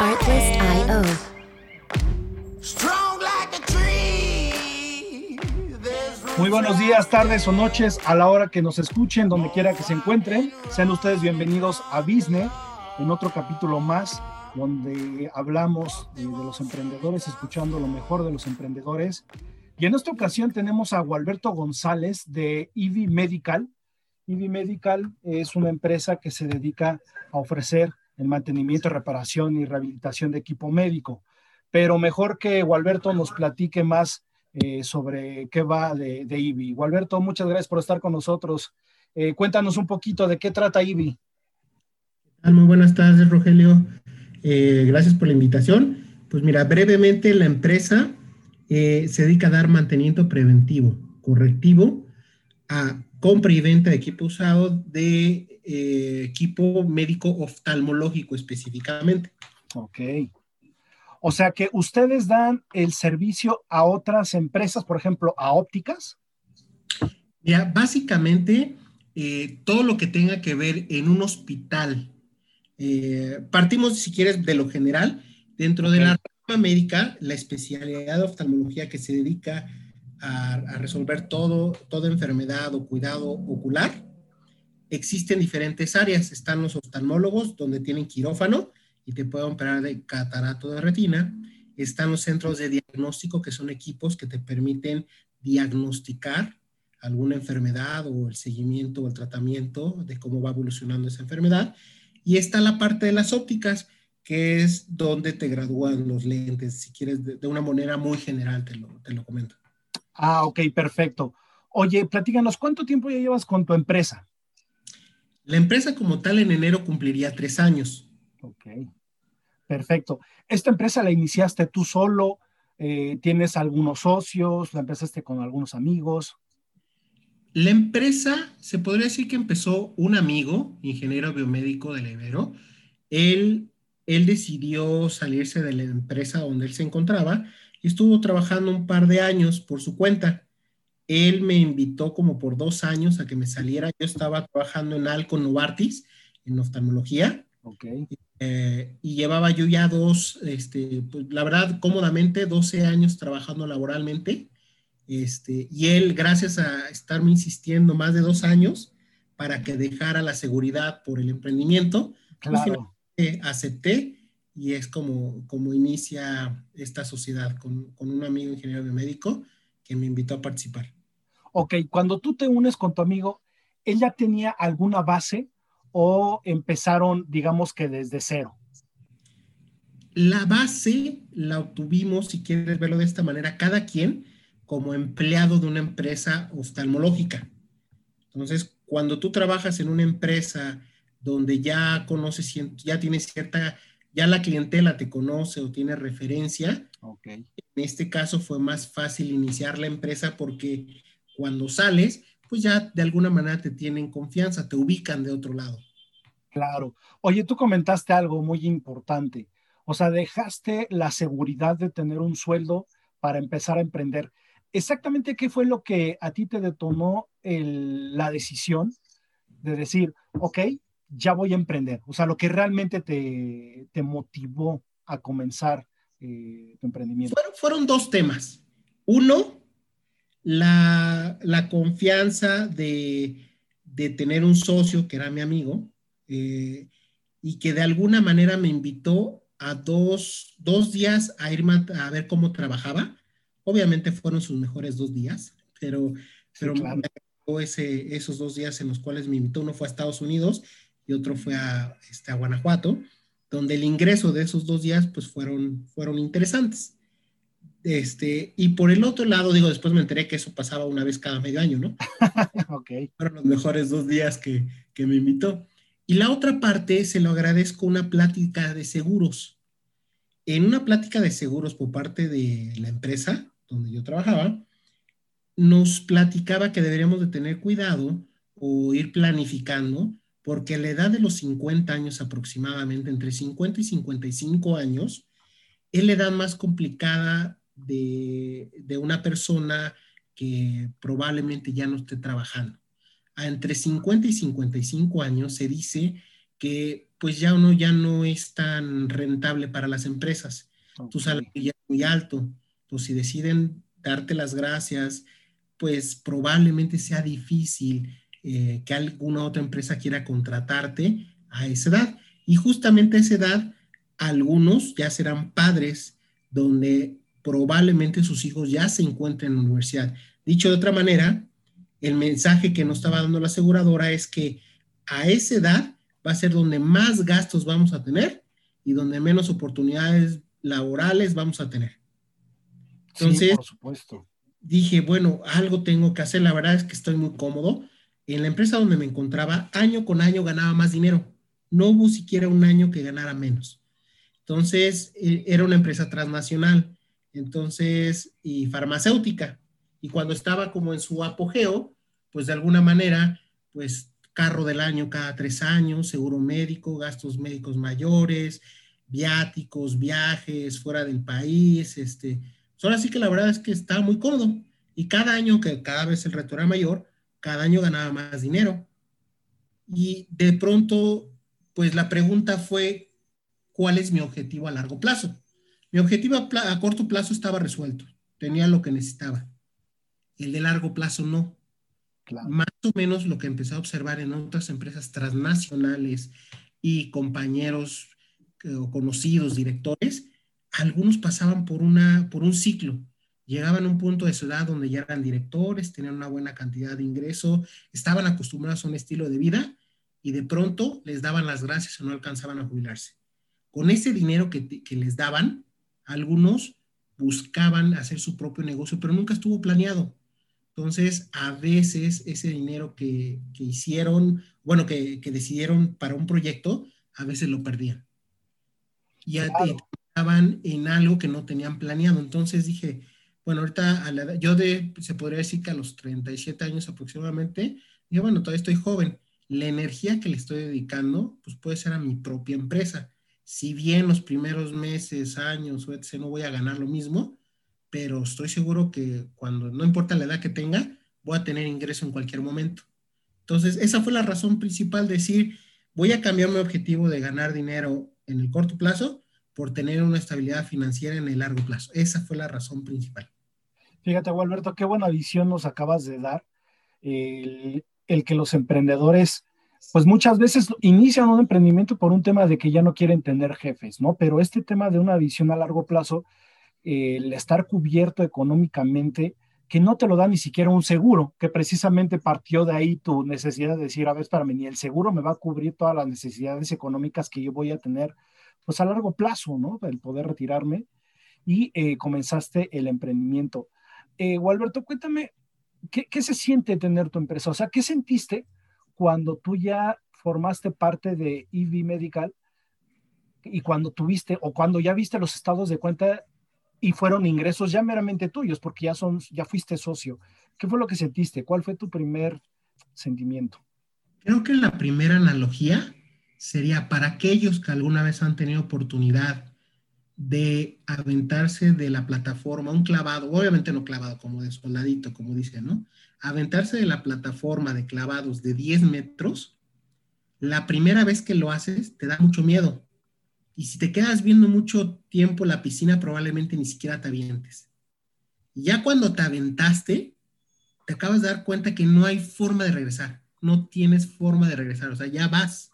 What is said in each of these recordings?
Artlist.io. Muy buenos días, tardes o noches a la hora que nos escuchen, donde quiera que se encuentren. Sean ustedes bienvenidos a Business, en otro capítulo más, donde hablamos de, de los emprendedores, escuchando lo mejor de los emprendedores. Y en esta ocasión tenemos a Gualberto González de EV Medical. EV Medical es una empresa que se dedica a ofrecer el mantenimiento, reparación y rehabilitación de equipo médico. Pero mejor que Gualberto nos platique más eh, sobre qué va de, de IBI. Gualberto, muchas gracias por estar con nosotros. Eh, cuéntanos un poquito de qué trata IBI. Muy buenas tardes, Rogelio. Eh, gracias por la invitación. Pues mira, brevemente la empresa se dedica a dar mantenimiento preventivo, correctivo, a compra y venta de equipo usado de eh, equipo médico oftalmológico específicamente. Ok. O sea que ustedes dan el servicio a otras empresas, por ejemplo, a ópticas. Mira, básicamente eh, todo lo que tenga que ver en un hospital. eh, partimos, si quieres, de lo general. Dentro de Ok. la rama médica, la especialidad de oftalmología que se dedica a, a resolver todo, toda enfermedad o cuidado ocular, existen diferentes áreas. Están los oftalmólogos, donde tienen quirófano y te pueden operar de catarato de retina. Están los centros de diagnóstico, que son equipos que te permiten diagnosticar alguna enfermedad o el seguimiento o el tratamiento de cómo va evolucionando esa enfermedad. Y está la parte de las ópticas, que es donde te gradúan los lentes, si quieres, de, de una manera muy general, te lo, te lo comento. Ah, ok, perfecto. Oye, platícanos, ¿cuánto tiempo ya llevas con tu empresa? La empresa como tal en enero cumpliría tres años. Ok, perfecto. ¿Esta empresa la iniciaste tú solo? Eh, ¿Tienes algunos socios? ¿La empezaste con algunos amigos? La empresa, se podría decir que empezó un amigo, ingeniero biomédico del Ibero. Él, él decidió salirse de la empresa donde él se encontraba estuvo trabajando un par de años por su cuenta. Él me invitó como por dos años a que me saliera. Yo estaba trabajando en Alco Novartis, en oftalmología, Ok, eh, y llevaba yo ya dos, este, pues, la verdad, cómodamente 12 años trabajando laboralmente. Este, y él, gracias a estarme insistiendo más de dos años para que dejara la seguridad por el emprendimiento, claro. acepté y es como, como inicia esta sociedad con, con un amigo ingeniero biomédico que me invitó a participar. Ok, cuando tú te unes con tu amigo, ¿él ya tenía alguna base o empezaron, digamos que desde cero? La base la obtuvimos, si quieres verlo de esta manera, cada quien como empleado de una empresa oftalmológica. Entonces, cuando tú trabajas en una empresa donde ya conoces, ya tienes cierta, ya la clientela te conoce o tiene referencia, Ok, en este caso fue más fácil iniciar la empresa porque cuando sales, pues ya de alguna manera te tienen confianza, te ubican de otro lado. claro. Oye, tú comentaste algo muy importante. O sea, dejaste la seguridad de tener un sueldo para empezar a emprender. Exactamente qué fue lo que a ti te detonó el- la decisión de decir, ok, ya voy a emprender. O sea, lo que realmente te, te motivó a comenzar eh, tu emprendimiento. Fueron, fueron dos temas. Uno, la, la confianza de, de tener un socio que era mi amigo eh, y que de alguna manera me invitó a dos, dos días a irme a, a ver cómo trabajaba. Obviamente fueron sus mejores dos días, pero, Sí, pero claro. me agradó ese, esos dos días en los cuales me invitó. Uno fue a Estados Unidos y otro fue a, este, a Guanajuato, donde el ingreso de esos dos días pues fueron, fueron interesantes. Este, y por el otro lado, digo, después me enteré que eso pasaba una vez cada medio año, ¿no? ok, Fueron los mejores dos días que, que me invitó. Y la otra parte, se lo agradezco una plática de seguros. En una plática de seguros por parte de la empresa donde yo trabajaba, nos platicaba que deberíamos de tener cuidado o ir planificando, porque a la edad de los 50 años aproximadamente, entre 50 y 55 años, es la edad más complicada de, de una persona que probablemente ya no esté trabajando. a entre 50 y 55 años se dice que pues ya uno ya no es tan rentable para las empresas. Tu salario ya es muy alto. Pues si deciden darte las gracias, pues probablemente sea difícil eh, que alguna otra empresa quiera contratarte a esa edad. Y justamente a esa edad, algunos ya serán padres donde probablemente sus hijos ya se encuentren en la universidad. Dicho de otra manera, el mensaje que nos estaba dando la aseguradora es que a esa edad va a ser donde más gastos vamos a tener y donde menos oportunidades laborales vamos a tener. Entonces, por supuesto. dije, bueno, algo tengo que hacer. La verdad es que estoy muy cómodo. En la empresa donde me encontraba, año con año ganaba más dinero. No hubo siquiera un año que ganara menos. Entonces, e, era una empresa transnacional, entonces, y farmacéutica. Y cuando estaba como en su apogeo, pues de alguna manera, pues carro del año cada tres años, seguro médico, gastos médicos mayores, viáticos, viajes fuera del país, este, pues ahora que la verdad es que estaba muy cómodo. Y cada año que cada vez el reto era mayor, cada año ganaba más dinero. Y de pronto, pues la pregunta fue, ¿cuál es mi objetivo a largo plazo? Mi objetivo a, corto plazo estaba resuelto, tenía lo que necesitaba. El de largo plazo no. Más o menos lo que empecé a observar en otras empresas transnacionales y compañeros eh, o conocidos, directores, algunos pasaban por, una, por un ciclo. Llegaban a un punto de su edad donde ya eran directores, tenían una buena cantidad de ingreso, estaban acostumbrados a un estilo de vida y de pronto les daban las gracias o no alcanzaban a jubilarse. Con ese dinero que, que les daban, algunos buscaban hacer su propio negocio, pero nunca estuvo planeado. Entonces, a veces ese dinero que, hicieron, bueno, que, decidieron para un proyecto, a veces lo perdían. Y estaban en algo que no tenían planeado. Entonces dije, bueno, ahorita a la yo de, se podría decir que a los 37 años aproximadamente, dije, bueno, todavía estoy joven. La energía que le estoy dedicando, pues puede ser a mi propia empresa. Si bien los primeros meses, años etc. no voy a ganar lo mismo, pero estoy seguro que cuando, no importa la edad que tenga, voy a tener ingreso en cualquier momento. Entonces, esa fue la razón principal, decir, voy a cambiar mi objetivo de ganar dinero en el corto plazo por tener una estabilidad financiera en el largo plazo. Esa fue la razón principal. Fíjate, Alberto, qué buena visión nos acabas de dar. El, que los emprendedores, pues muchas veces inician un emprendimiento por un tema de que ya no quieren tener jefes, ¿no? Pero este tema de una visión a largo plazo el estar cubierto económicamente, que no te lo da ni siquiera un seguro, que precisamente partió de ahí tu necesidad de decir, a ver, para mí, ni el seguro me va a cubrir todas las necesidades económicas que yo voy a tener, pues a largo plazo, ¿no? El poder retirarme y eh, comenzaste el emprendimiento. Eh, cuéntame, ¿qué, ¿qué se siente tener tu empresa? O sea, ¿qué sentiste cuando tú ya formaste parte de EV Medical y cuando tuviste o cuando ya viste los estados de cuenta y fueron ingresos ya meramente tuyos, porque ya, son, ya fuiste socio. ¿Qué fue lo que sentiste? ¿Cuál fue tu primer sentimiento? Creo que la primera analogía sería para aquellos que alguna vez han tenido oportunidad de aventarse de la plataforma, un clavado, obviamente no clavado como de soldadito, como dicen, ¿no? Aventarse de la plataforma de clavados de 10 metros, la primera vez que lo haces te da mucho miedo, y si te quedas viendo mucho tiempo la piscina, probablemente ni siquiera te avientes. Ya cuando te aventaste, te acabas de dar cuenta que no hay forma de regresar. No tienes forma de regresar. O sea, ya vas.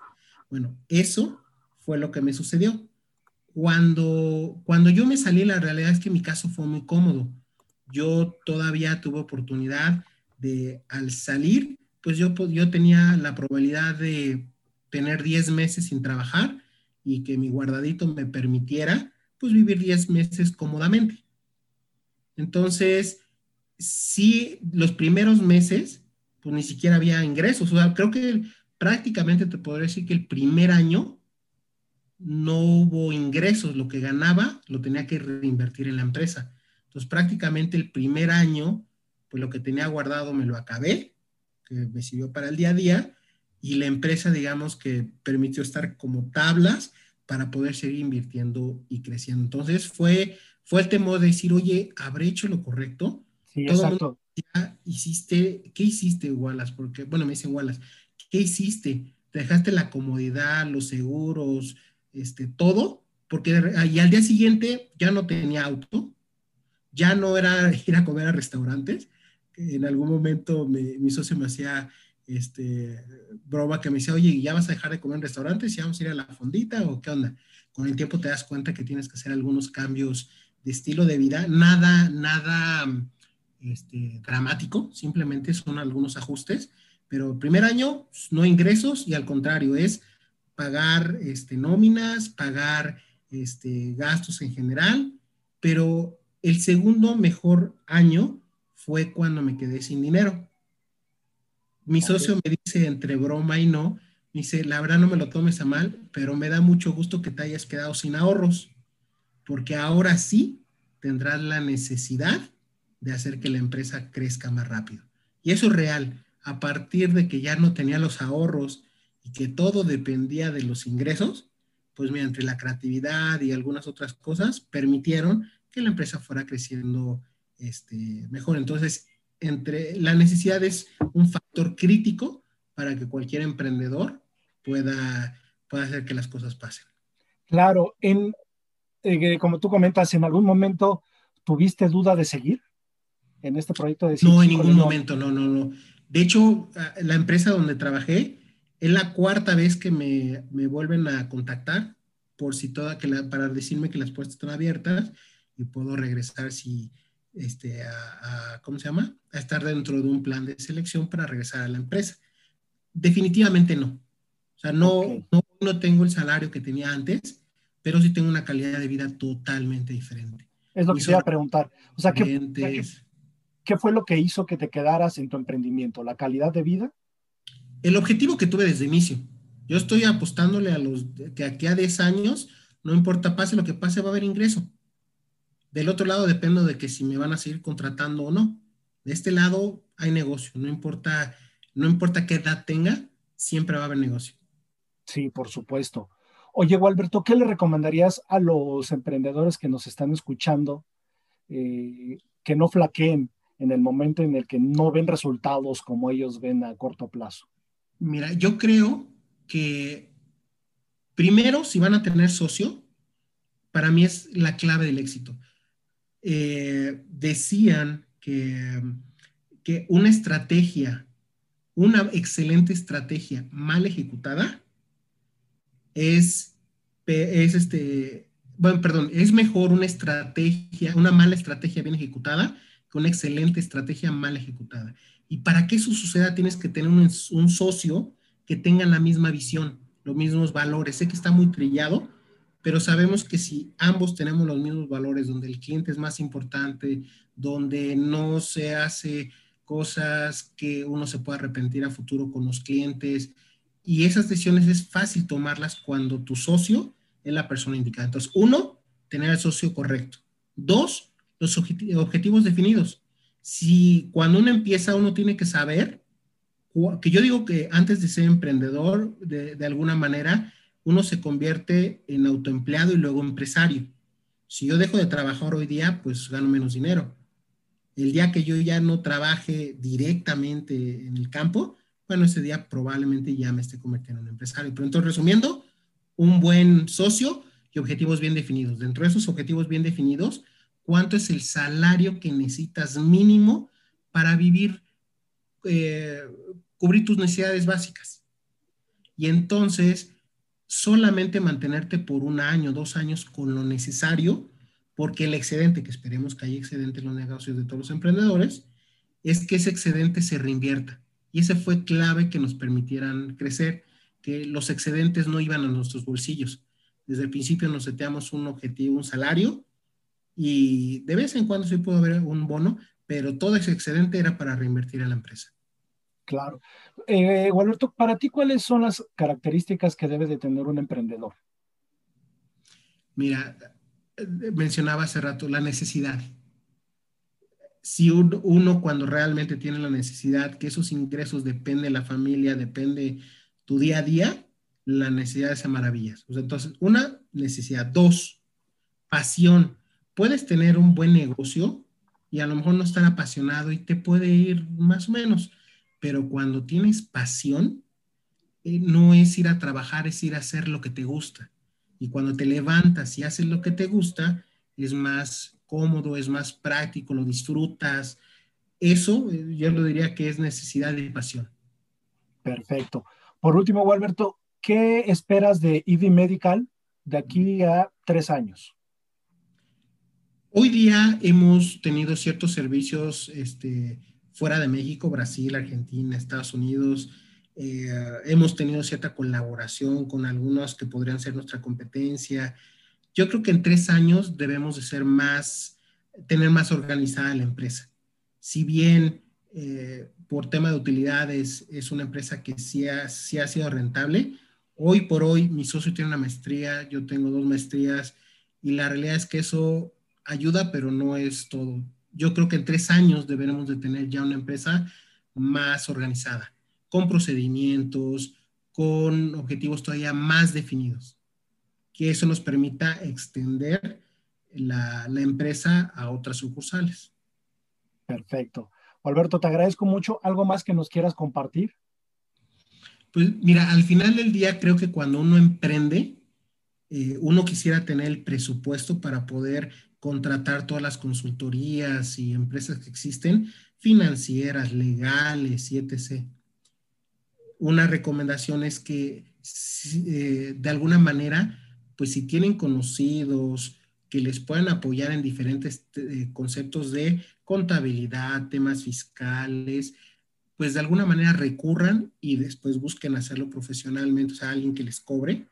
Bueno, eso fue lo que me sucedió. Cuando, cuando yo me salí, la realidad es que mi caso fue muy cómodo. Yo todavía tuve oportunidad de, al salir, pues yo, yo tenía la probabilidad de tener 10 meses sin trabajar y que mi guardadito me permitiera pues vivir 10 meses cómodamente. Entonces, sí, los primeros meses, pues ni siquiera había ingresos. O sea, creo que prácticamente te podría decir que el primer año no hubo ingresos. Lo que ganaba lo tenía que reinvertir en la empresa. Entonces, prácticamente el primer año, pues lo que tenía guardado me lo acabé, que me sirvió para el día a día y la empresa, digamos, que permitió estar como tablas para poder seguir invirtiendo y creciendo. Entonces fue, fue el temor de decir, oye, ¿habré hecho lo correcto? Sí, exacto. decía, hiciste, ¿qué hiciste, Wallace? Porque, bueno, me dicen Wallace, ¿qué hiciste? ¿Te dejaste la comodidad, los seguros, este, todo? Porque y al día siguiente ya no tenía auto, ya no era ir a comer a restaurantes. En algún momento mi socio me hacía este, broma que me decía, oye, ¿ya vas a dejar de comer en restaurantes? ¿Ya vamos a ir a la fondita o qué onda? Con el tiempo te das cuenta que tienes que hacer algunos cambios de estilo de vida, nada, nada este, dramático, simplemente son algunos ajustes, pero primer año no ingresos y al contrario es pagar este, nóminas, pagar este, gastos en general, pero el segundo mejor año fue cuando me quedé sin dinero. Mi socio me dice entre broma y no, me dice, la verdad no me lo tomes a mal, pero me da mucho gusto que te hayas quedado sin ahorros, porque ahora sí tendrás la necesidad de hacer que la empresa crezca más rápido. Y eso es real. A partir de que ya no tenía los ahorros y que todo dependía de los ingresos, pues mediante la creatividad y algunas otras cosas permitieron que la empresa fuera creciendo este, mejor. Entonces, entre la necesidad es un factor crítico para que cualquier emprendedor pueda, pueda hacer que las cosas pasen. Claro, en, eh, como tú comentas, ¿en algún momento tuviste duda de seguir en este proyecto de No, en ningún momento, no, no, no. De hecho, la empresa donde trabajé es la cuarta vez que me, me vuelven a contactar por si toda, que para decirme que las puertas están abiertas y puedo regresar si, este, a, ¿cómo se llama? A estar dentro de un plan de selección para regresar a la empresa. Definitivamente no. O sea, no, no, tengo el salario que tenía antes, pero sí tengo una calidad de vida totalmente diferente. Es lo que te iba a preguntar. O sea, ¿qué, ¿qué, fue lo que hizo que te quedaras en tu emprendimiento? ¿La calidad de vida? El objetivo que tuve desde inicio. Yo estoy apostándole a los que aquí a 10 años, no importa pase lo que pase, va a haber ingreso. Del otro lado dependo de que si me van a seguir contratando o no. De este lado hay negocio, no importa, no importa qué edad tenga, siempre va a haber negocio. Sí, por supuesto. Oye, Alberto, ¿qué le recomendarías a los emprendedores que nos están escuchando eh, que no flaqueen en el momento en el que no ven resultados como ellos ven a corto plazo? Mira, yo creo que primero, si van a tener socio, para mí es la clave del éxito. Eh, decían que, que una estrategia, una excelente estrategia mal ejecutada es, es este, bueno, perdón, es mejor una estrategia, una mala estrategia bien ejecutada que una excelente estrategia mal ejecutada. Y para que eso suceda tienes que tener un, un socio que tenga la misma visión, los mismos valores. Sé que está muy trillado, pero sabemos que si ambos tenemos los mismos valores, donde el cliente es más importante, donde no se hace cosas que uno se pueda arrepentir a futuro con los clientes, y esas decisiones es fácil tomarlas cuando tu socio es la persona indicada. Entonces, uno, tener el socio correcto. Dos, los objetivos definidos. Si cuando uno empieza, uno tiene que saber, que yo digo que antes de ser emprendedor, de, alguna manera, uno se convierte en autoempleado y luego empresario. Si yo dejo de trabajar hoy día, pues gano menos dinero. El día que yo ya no trabaje directamente en el campo, bueno, ese día probablemente ya me esté convirtiendo en empresario. Pero entonces, resumiendo, un buen socio y objetivos bien definidos. Dentro de esos objetivos bien definidos, ¿cuánto es el salario que necesitas mínimo para vivir, eh, cubrir tus necesidades básicas? Y entonces, solamente mantenerte por un año, dos años con lo necesario, porque el excedente, que esperemos que haya excedente en los negocios de todos los emprendedores, es que ese excedente se reinvierta. Y ese fue clave que nos permitieran crecer, que los excedentes no iban a nuestros bolsillos. Desde el principio nos seteamos un objetivo, un salario, y de vez en cuando sí pudo haber un bono, pero todo ese excedente era para reinvertir en la empresa. Claro. Eh, para ti, ¿cuáles son las características que debe de tener un emprendedor? Mira, mencionaba hace rato la necesidad. Si uno, cuando realmente tiene la necesidad, que esos ingresos dependen de la familia, depende tu día a día, la necesidad es maravillas. entonces, una, necesidad. Dos, pasión. Puedes tener un buen negocio y a lo mejor no estar apasionado y te puede ir más o menos, pero cuando tienes pasión, eh, no es ir a trabajar, es ir a hacer lo que te gusta. Y cuando te levantas y haces lo que te gusta, es más cómodo, es más práctico, lo disfrutas. Eso eh, yo lo diría que es necesidad de pasión. Perfecto. Por último, Alberto, ¿qué esperas de EV Medical de aquí a tres años? Hoy día hemos tenido ciertos servicios este, fuera de México, Brasil, Argentina, Estados Unidos, eh, hemos tenido cierta colaboración con algunos que podrían ser nuestra competencia. Yo creo que en tres años debemos de ser más, tener más organizada la empresa. Si bien eh, por tema de utilidades es una empresa que sí ha, sí ha sido rentable, hoy por hoy mi socio tiene una maestría, yo tengo dos maestrías y la realidad es que eso ayuda, pero no es todo. Yo creo que en tres años deberemos de tener ya una empresa más organizada con procedimientos, con objetivos todavía más definidos, que eso nos permita extender la, empresa a otras sucursales. Perfecto. Alberto, te agradezco mucho. ¿Algo más que nos quieras compartir? Pues mira, al final del día creo que cuando uno emprende, eh, uno quisiera tener el presupuesto para poder contratar todas las consultorías y empresas que existen, financieras, legales etc una recomendación es que eh, de alguna manera, pues si tienen conocidos que les puedan apoyar en diferentes eh, conceptos de contabilidad, temas fiscales, pues de alguna manera recurran y después busquen hacerlo profesionalmente, o sea, alguien que les cobre,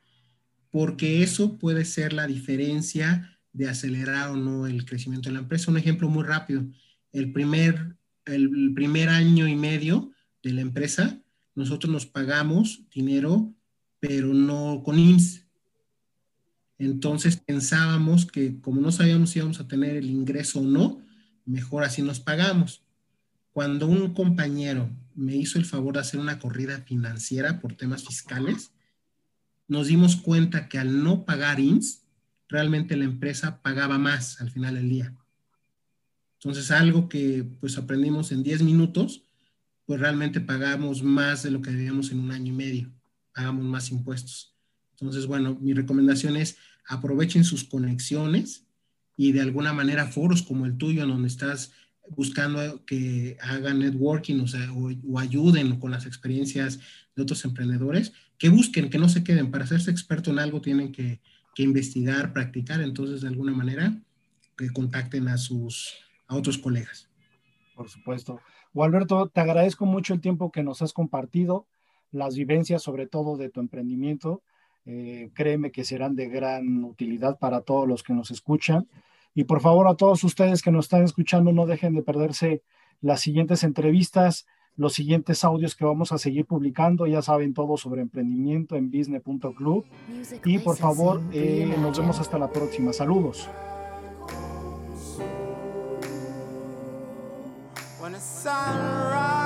porque eso puede ser la diferencia de acelerar o no el crecimiento de la empresa. Un ejemplo muy rápido, el primer, el primer año y medio de la empresa, nosotros nos pagamos dinero, pero no con IMSS. Entonces pensábamos que como no sabíamos si íbamos a tener el ingreso o no, mejor así nos pagamos. Cuando un compañero me hizo el favor de hacer una corrida financiera por temas fiscales, nos dimos cuenta que al no pagar IMSS, realmente la empresa pagaba más al final del día. Entonces, algo que pues aprendimos en 10 minutos, pues realmente pagamos más de lo que debíamos en un año y medio, pagamos más impuestos. Entonces, bueno, mi recomendación es aprovechen sus conexiones y de alguna manera foros como el tuyo, donde estás buscando que hagan networking o, ayuden con las experiencias de otros emprendedores, que busquen, que no se queden. Para hacerse experto en algo tienen que, investigar, practicar, entonces de alguna manera que contacten a sus a otros colegas. Por supuesto. O Alberto, te agradezco mucho el tiempo que nos has compartido, las vivencias sobre todo de tu emprendimiento. Eh, créeme que serán de gran utilidad para todos los que nos escuchan. Y por favor a todos ustedes que nos están escuchando, no dejen de perderse las siguientes entrevistas, los siguientes audios que vamos a seguir publicando. Ya saben todo sobre emprendimiento en business.club. Y por favor, eh, nos vemos hasta la próxima. Saludos. sunrise, when the sun